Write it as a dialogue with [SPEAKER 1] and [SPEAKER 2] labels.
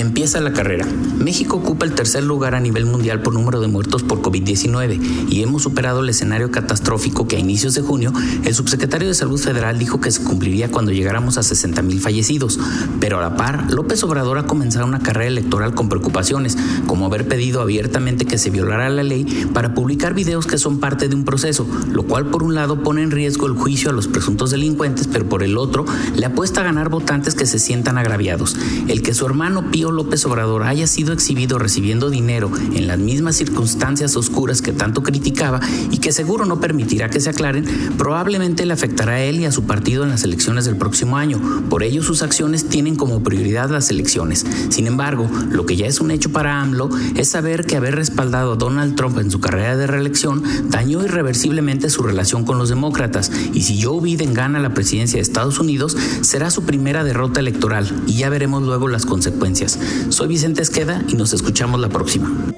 [SPEAKER 1] Empieza la carrera. México ocupa el tercer lugar a nivel mundial por número de muertos por COVID-19 y hemos superado el escenario catastrófico que a inicios de junio el subsecretario de Salud Federal dijo que se cumpliría cuando llegáramos a 60 mil fallecidos. Pero a la par, López Obrador ha comenzado una carrera electoral con preocupaciones, como haber pedido abiertamente que se violara la ley para publicar videos que son parte de un proceso, lo cual por un lado pone en riesgo el juicio a los presuntos delincuentes, pero por el otro le apuesta a ganar votantes que se sientan agraviados. El que su hermano Pío López Obrador haya sido exhibido recibiendo dinero en las mismas circunstancias oscuras que tanto criticaba y que seguro no permitirá que se aclaren, probablemente le afectará a él y a su partido en las elecciones del próximo año. Por ello, sus acciones tienen como prioridad las elecciones. Sin embargo, lo que ya es un hecho para AMLO es saber que haber respaldado a Donald Trump en su carrera de reelección dañó irreversiblemente su relación con los demócratas y si Joe Biden gana la presidencia de Estados Unidos será su primera derrota electoral y ya veremos luego las consecuencias. Soy Vicente Esqueda y nos escuchamos la próxima.